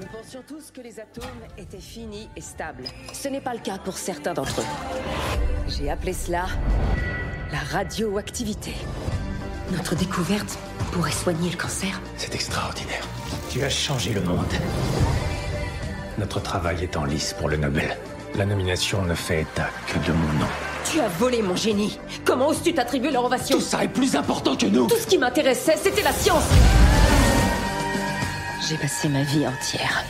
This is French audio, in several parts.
Nous pensions tous que les atomes étaient finis et stables. Ce n'est pas le cas pour certains d'entre eux. J'ai appelé cela la radioactivité. Notre découverte pourrait soigner le cancer. C'est extraordinaire. Tu as changé le monde. Notre travail est en lice pour le Nobel. La nomination ne fait état que de mon nom. Tu as volé mon génie. Comment oses-tu t'attribuer leur ovation? Tout ça est plus important que nous Tout ce qui m'intéressait, c'était la science. J'ai passé ma vie entière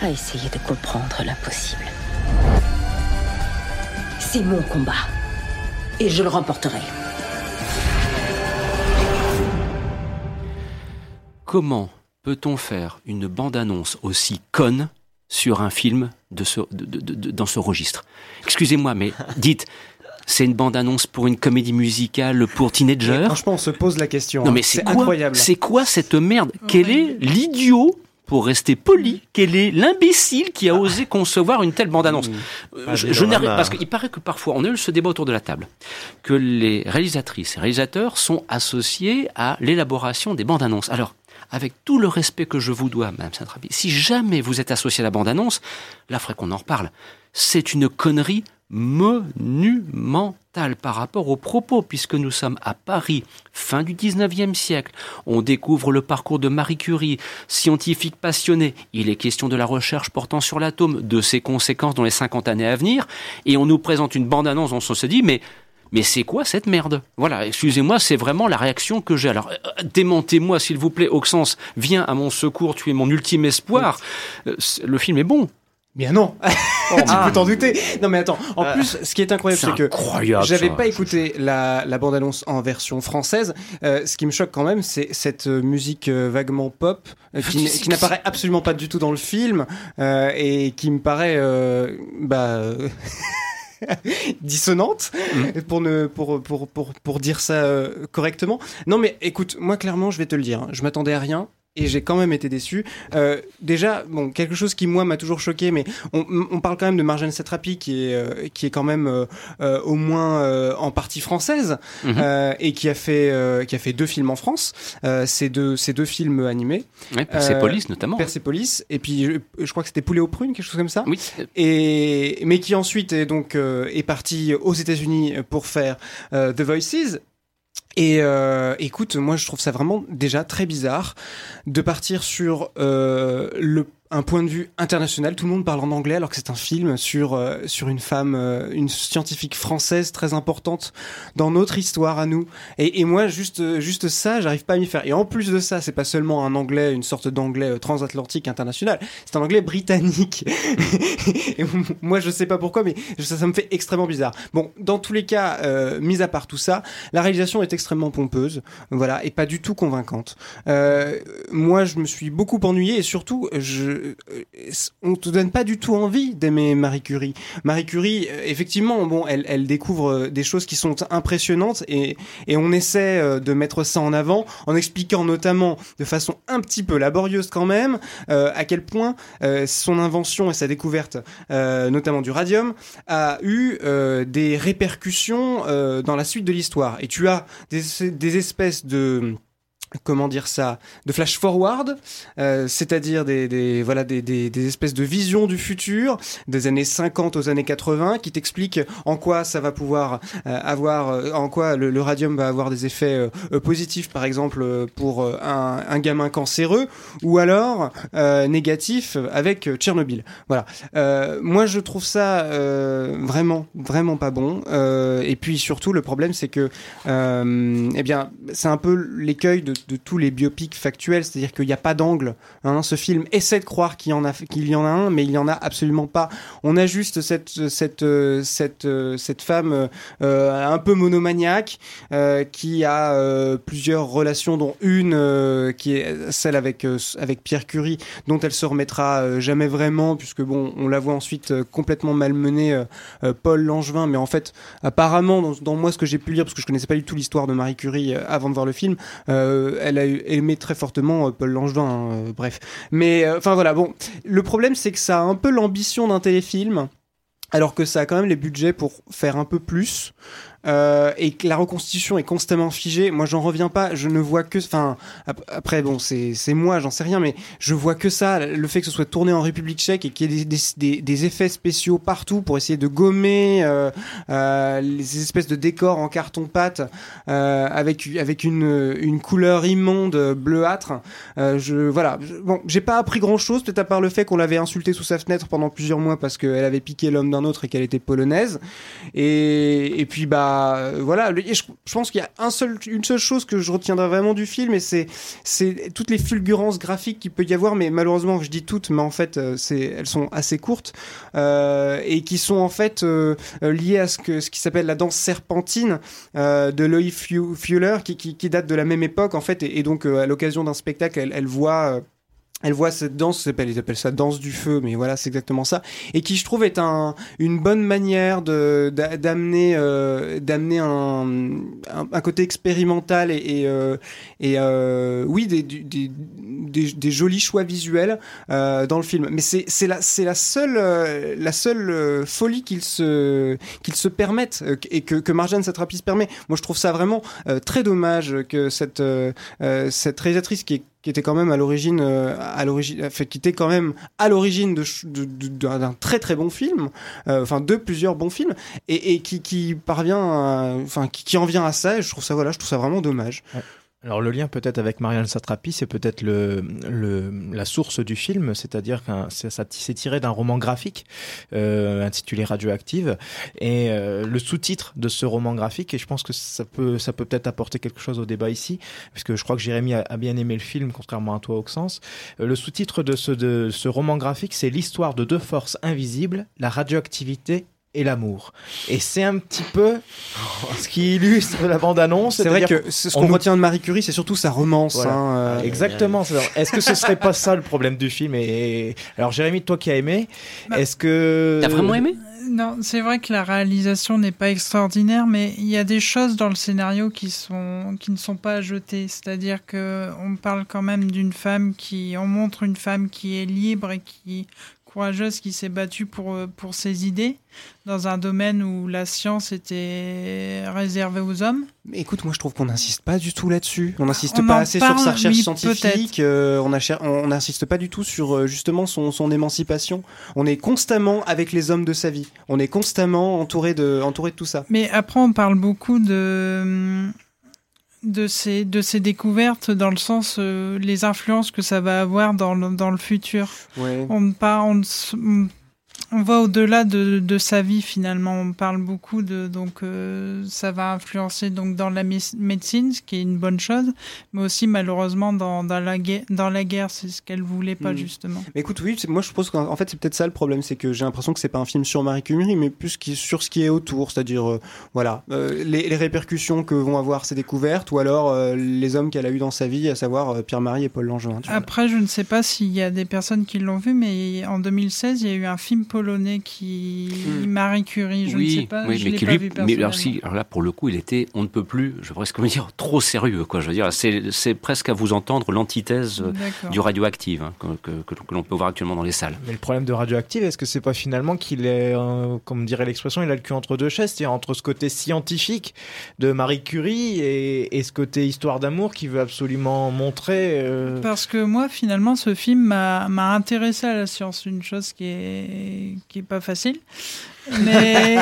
à essayer de comprendre l'impossible. C'est mon combat. Et je le remporterai. Comment peut-on faire une bande-annonce aussi conne sur un film dans ce registre? Excusez-moi, mais dites, c'est une bande-annonce pour une comédie musicale pour teenagers Franchement, on se pose la question. Non hein. mais c'est quoi incroyable. C'est quoi cette merde Quel est l'idiot pour rester poli, quel est l'imbécile qui a osé concevoir une telle bande-annonce Euh, Ah, Je, je n'arrive parce qu'il paraît que parfois on a eu ce débat autour de la table que les réalisatrices et réalisateurs sont associés à l'élaboration des bandes-annonces. Alors avec tout le respect que je vous dois, Madame Saint-Trapi, si jamais vous êtes associé à la bande-annonce, là, faudrait qu'on en reparle. C'est une connerie monumentale par rapport aux propos, puisque nous sommes à Paris, fin du 19e siècle. On découvre le parcours de Marie Curie, scientifique passionnée. Il est question de la recherche portant sur l'atome, de ses conséquences dans les 50 années à venir, et on nous présente une bande-annonce, on se dit, mais mais c'est quoi cette merde? Voilà, excusez-moi, c'est vraiment la réaction que j'ai. Alors, euh, démentez-moi, s'il vous plaît, Auxence, viens à mon secours, tu es mon ultime espoir. Euh, le film est bon. Bien non. tu peux t'en douter. Non mais attends. En Euh, plus, ce qui est incroyable, c'est que. J'avais pas écouté la, la bande-annonce en version française. Euh, ce qui me choque quand même, c'est cette euh, musique euh, vaguement pop euh, qui, n'apparaît absolument pas du tout dans le film et qui me paraît bah, dissonante pour, ne, pour, pour, pour, pour dire ça euh, correctement. Non mais écoute, moi clairement, je vais te le dire, hein, je m'attendais à rien. Et j'ai quand même été déçu. Euh, déjà, bon, quelque chose qui moi m'a toujours choqué, mais on, on parle quand même de Marjane Satrapi qui est euh, qui est quand même euh, euh, au moins euh, en partie française euh, et qui a fait euh, qui a fait deux films en France. Euh, ces deux ces deux films animés, Ouais, Persepolis notamment. Persepolis et puis je, je crois que c'était Poulet aux prunes, quelque chose comme ça. Oui, Et mais qui ensuite est donc euh, est parti aux États-Unis pour faire euh, The Voices. Et euh, écoute, moi je trouve ça vraiment déjà très bizarre de partir sur euh, le un point de vue international. Tout le monde parle en anglais alors que c'est un film sur euh, sur une femme, euh, une scientifique française très importante dans notre histoire à nous. Et, et moi juste euh, juste ça, j'arrive pas à m'y faire. Et en plus de ça, c'est pas seulement un anglais, une sorte d'anglais euh, transatlantique international. C'est un anglais britannique. et moi je sais pas pourquoi, mais ça, ça me fait extrêmement bizarre. Bon, dans tous les cas, euh, mis à part tout ça, la réalisation est extrêmement pompeuse, voilà, et pas du tout convaincante. Euh, moi, je me suis beaucoup ennuyé et surtout, je, euh, on te donne pas du tout envie d'aimer Marie Curie. Marie Curie, euh, effectivement, bon, elle, découvre euh, des choses qui sont impressionnantes et, on essaie euh, de mettre ça en avant en expliquant notamment de façon un petit peu laborieuse quand même euh, à quel point euh, son invention et sa découverte, euh, notamment du radium, a eu euh, des répercussions euh, dans la suite de l'histoire. Et tu as des espèces de comment dire ça de flash forward euh, c'est-à-dire des, des voilà des, des, des espèces de visions du futur des années 50 aux années 80 qui t'expliquent en quoi ça va pouvoir euh, avoir euh, en quoi le, le radium va avoir des effets euh, euh, positifs par exemple euh, pour un, un gamin cancéreux ou alors négatifs avec Tchernobyl. Voilà. Moi je trouve ça vraiment vraiment pas bon. Et puis surtout le problème c'est que eh bien c'est un peu l'écueil de, de tous les biopics factuels c'est-à-dire qu'il n'y a pas d'angle hein. ce film essaie de croire qu'il y en a qu'il y en a un mais il y en a absolument pas on a juste cette cette euh, cette euh, cette femme euh, un peu monomaniaque euh, qui a euh, plusieurs relations dont une euh, qui est celle avec euh, avec Pierre Curie dont elle se remettra euh, jamais vraiment puisque bon on la voit ensuite euh, complètement malmenée euh, euh, Paul Langevin mais en fait apparemment dans, dans moi ce que j'ai pu lire parce que je connaissais pas du tout l'histoire de Marie Curie euh, avant de voir le film euh, elle a aimé très fortement euh, Paul Langevin hein, euh, bref. Mais euh, enfin voilà bon. Le problème c'est que ça a un peu l'ambition d'un téléfilm alors que ça a quand même les budgets pour faire un peu plus euh, et que la reconstitution est constamment figée. Moi, j'en reviens pas. Je ne vois que, enfin, après, bon, c'est moi, j'en sais rien, mais je vois que ça. Le fait que ce soit tourné en République Tchèque et qu'il y ait des, des, des, effets spéciaux partout pour essayer de gommer euh, euh, les espèces de décors en carton pâte euh, avec avec une une couleur immonde bleuâtre. Euh, je voilà. bon, j'ai pas appris grand chose, peut-être à part le fait qu'on l'avait insulté sous sa fenêtre pendant plusieurs mois parce qu'elle avait piqué l'homme d'un autre et qu'elle était polonaise. Et et puis bah bah, voilà, je, pense qu'il y a une seule chose que je retiendrai vraiment du film, et c'est c'est toutes les fulgurances graphiques qu'il peut y avoir, mais malheureusement je dis toutes, mais en fait euh, c'est elles sont assez courtes euh, et qui sont en fait euh, liées à ce que ce qui s'appelle la danse serpentine de Loïc Fuller, qui, qui, date de la même époque en fait, et, donc à l'occasion d'un spectacle, elle voit elle voit cette danse, ils appellent ça danse du feu, mais voilà, c'est exactement ça, et qui je trouve est un, une bonne manière de d'amener euh, d'amener un, un, côté expérimental et euh, et euh, oui des, des, des, des, jolis choix visuels euh, dans le film. Mais c'est c'est la c'est la seule euh, la seule euh, folie qu'ils se qu'ils se permettent et que que Marjane Satrapi permet. Moi, je trouve ça vraiment très dommage que cette cette réalisatrice qui est qui était quand même à l'origine euh, à l'origine fait qui était quand même à l'origine de, d'un très très bon film euh, enfin de plusieurs bons films et, et qui, qui parvient enfin qui, qui, en vient à ça et je trouve ça voilà je trouve ça vraiment dommage alors le lien peut-être avec Marianne Satrapi, c'est peut-être le, le, la source du film, c'est-à-dire que ça, ça s'est tiré d'un roman graphique euh, intitulé Radioactive et euh, le sous-titre de ce roman graphique et je pense que ça peut ça peut peut-être apporter quelque chose au débat ici puisque je crois que Jérémy a, bien aimé le film contrairement à toi Auxence. Euh, le sous-titre de ce de ce roman graphique, c'est l'histoire de deux forces invisibles, la radioactivité et l'amour. Et c'est un petit peu ce qui illustre la bande-annonce. C'est vrai que ce qu'on retient de Marie Curie, c'est surtout sa romance. Hein, euh. Exactement. Est-ce que ce serait pas ça le problème du film et... Alors Jérémy, toi qui as aimé, bah, est-ce que... T'as vraiment aimé? Non, c'est vrai que la réalisation n'est pas extraordinaire, mais il y a des choses dans le scénario qui sont qui ne sont pas jetées. C'est-à-dire que on parle quand même d'une femme qui, on montre une femme qui est libre et qui courageuse qui s'est battue pour, euh, pour ses idées dans un domaine où la science était réservée aux hommes. Mais écoute, moi je trouve qu'on n'insiste pas du tout là-dessus. On n'insiste pas assez sur sa recherche scientifique. Euh, on n'insiste pas du tout sur euh, justement son, son, émancipation. On est constamment avec les hommes de sa vie. On est constamment entouré de, entouré de tout ça. Mais après, on parle beaucoup de de ces, de ces découvertes dans le sens euh, les influences que ça va avoir dans le, dans le futur. On, pas, on, on, on va au-delà de, de, sa vie finalement. On parle beaucoup de donc euh, ça va influencer donc dans la médecine, ce qui est une bonne chose, mais aussi malheureusement dans, dans la guerre. Dans la guerre, c'est ce qu'elle voulait pas hmm. justement. Mais écoute, oui, moi je pense qu'en fait c'est peut-être ça le problème, c'est que j'ai l'impression que c'est pas un film sur Marie Curie, mais plus sur ce qui est autour, c'est-à-dire euh, voilà euh, les, les, répercussions que vont avoir ses découvertes, ou alors les hommes qu'elle a eu dans sa vie, à savoir Pierre-Marie et Paul Langevin. Après, je ne sais pas s'il y a des personnes qui l'ont vu, mais en 2016, il y a eu un film polonais qui hmm. Marie Curie, je ne sais pas, je mais qui pas vu mais alors, si, alors là pour le coup, il était, on ne peut plus, je pourrais presque dire, trop sérieux quoi. Je veux dire, c'est presque à vous entendre l'antithèse euh, du radioactif hein, que, que, que l'on peut voir actuellement dans les salles. Mais le problème de radioactive, est-ce que c'est pas finalement qu'il est, euh, comme dirait l'expression, il a le cul entre deux chaises, c'est-à-dire entre ce côté scientifique de Marie Curie et, et ce côté histoire d'amour qui veut absolument montrer. Euh, Parce que moi, finalement, ce film m'a intéressé à la science, une chose qui est qui est pas facile. Mais,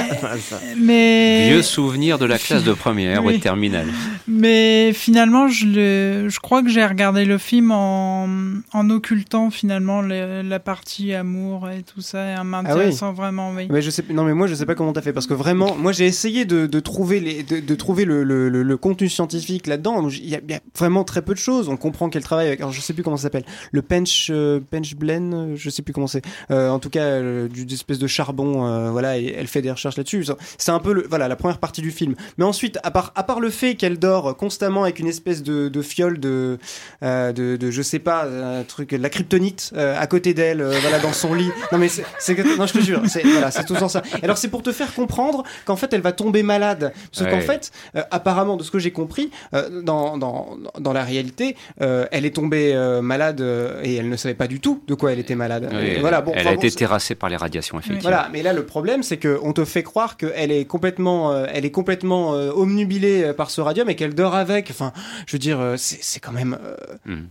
mais vieux souvenir de la classe de première ou de terminale. Mais finalement, je, le, je crois que j'ai regardé le film en, en occultant finalement la partie amour et tout ça, et en m'intéressant ah vraiment. Oui. Mais je sais, non, mais moi je sais pas comment t'as fait parce que vraiment, moi j'ai essayé de, de, trouver les, de, de trouver le, le, le, contenu scientifique là-dedans. Il y, a vraiment très peu de choses. On comprend qu'elle travaille avec, alors je sais plus comment ça s'appelle, le pench euh, pench blend, je sais plus comment c'est. Euh, en tout cas, euh, du espèce de charbon, euh, voilà elle fait des recherches là-dessus. C'est un peu le, voilà la première partie du film. Mais ensuite, à part à part le fait qu'elle dort constamment avec une espèce de, de fiole de, euh, de, de je sais pas un truc de la kryptonite euh, à côté d'elle, euh, voilà dans son lit. Non mais c'est non je te jure, c'est voilà c'est tout ça. Alors c'est pour te faire comprendre qu'en fait elle va tomber malade. Parce qu'en fait, apparemment de ce que j'ai compris, dans, dans dans la réalité, elle est tombée malade et elle ne savait pas du tout de quoi elle était malade. voilà bon. Elle a été terrassée par les radiations effectivement. Voilà, mais là le problème c'est que on te fait croire qu'elle est complètement, euh, elle est complètement euh, omnubilée par ce radium et qu'elle dort avec. Enfin, je veux dire, c'est quand même. Hmm.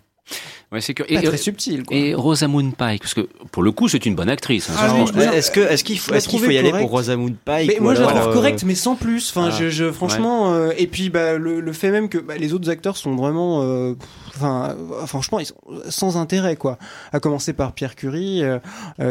Ouais, c'est que et, très subtil. Quoi. Et Rosamund Pike, parce que pour le coup, c'est une bonne actrice. Hein, ah, est-ce que est-ce qu'il faut est-ce qu'il faut y aller pour Rosamund Pike mais Moi, je la trouve correcte, mais sans plus. Enfin, ah. je, je, franchement, euh, et puis bah, le, le, fait même que bah, les autres acteurs sont vraiment, euh, enfin, franchement, ils sont sans intérêt, quoi. À commencer par Pierre Curie. Euh,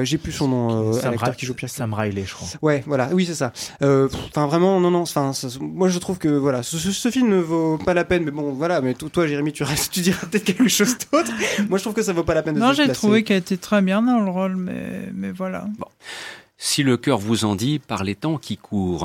J'ai plus son nom. l'acteur qui joue Pierre. Sam Riley, je crois. Ouais, voilà. Oui, c'est ça. Enfin, vraiment, non, non. Enfin, moi, je trouve que voilà, ce, ce, film ne vaut pas la peine. Mais bon, voilà. Mais toi, Jérémy, tu restes, tu diras peut-être quelque chose d'autre. Moi, je trouve que ça vaut pas la peine de Non, j'ai trouvé qu'elle était très bien dans le rôle, mais, mais voilà. Bon. Si le cœur vous en dit, par les temps qui courent.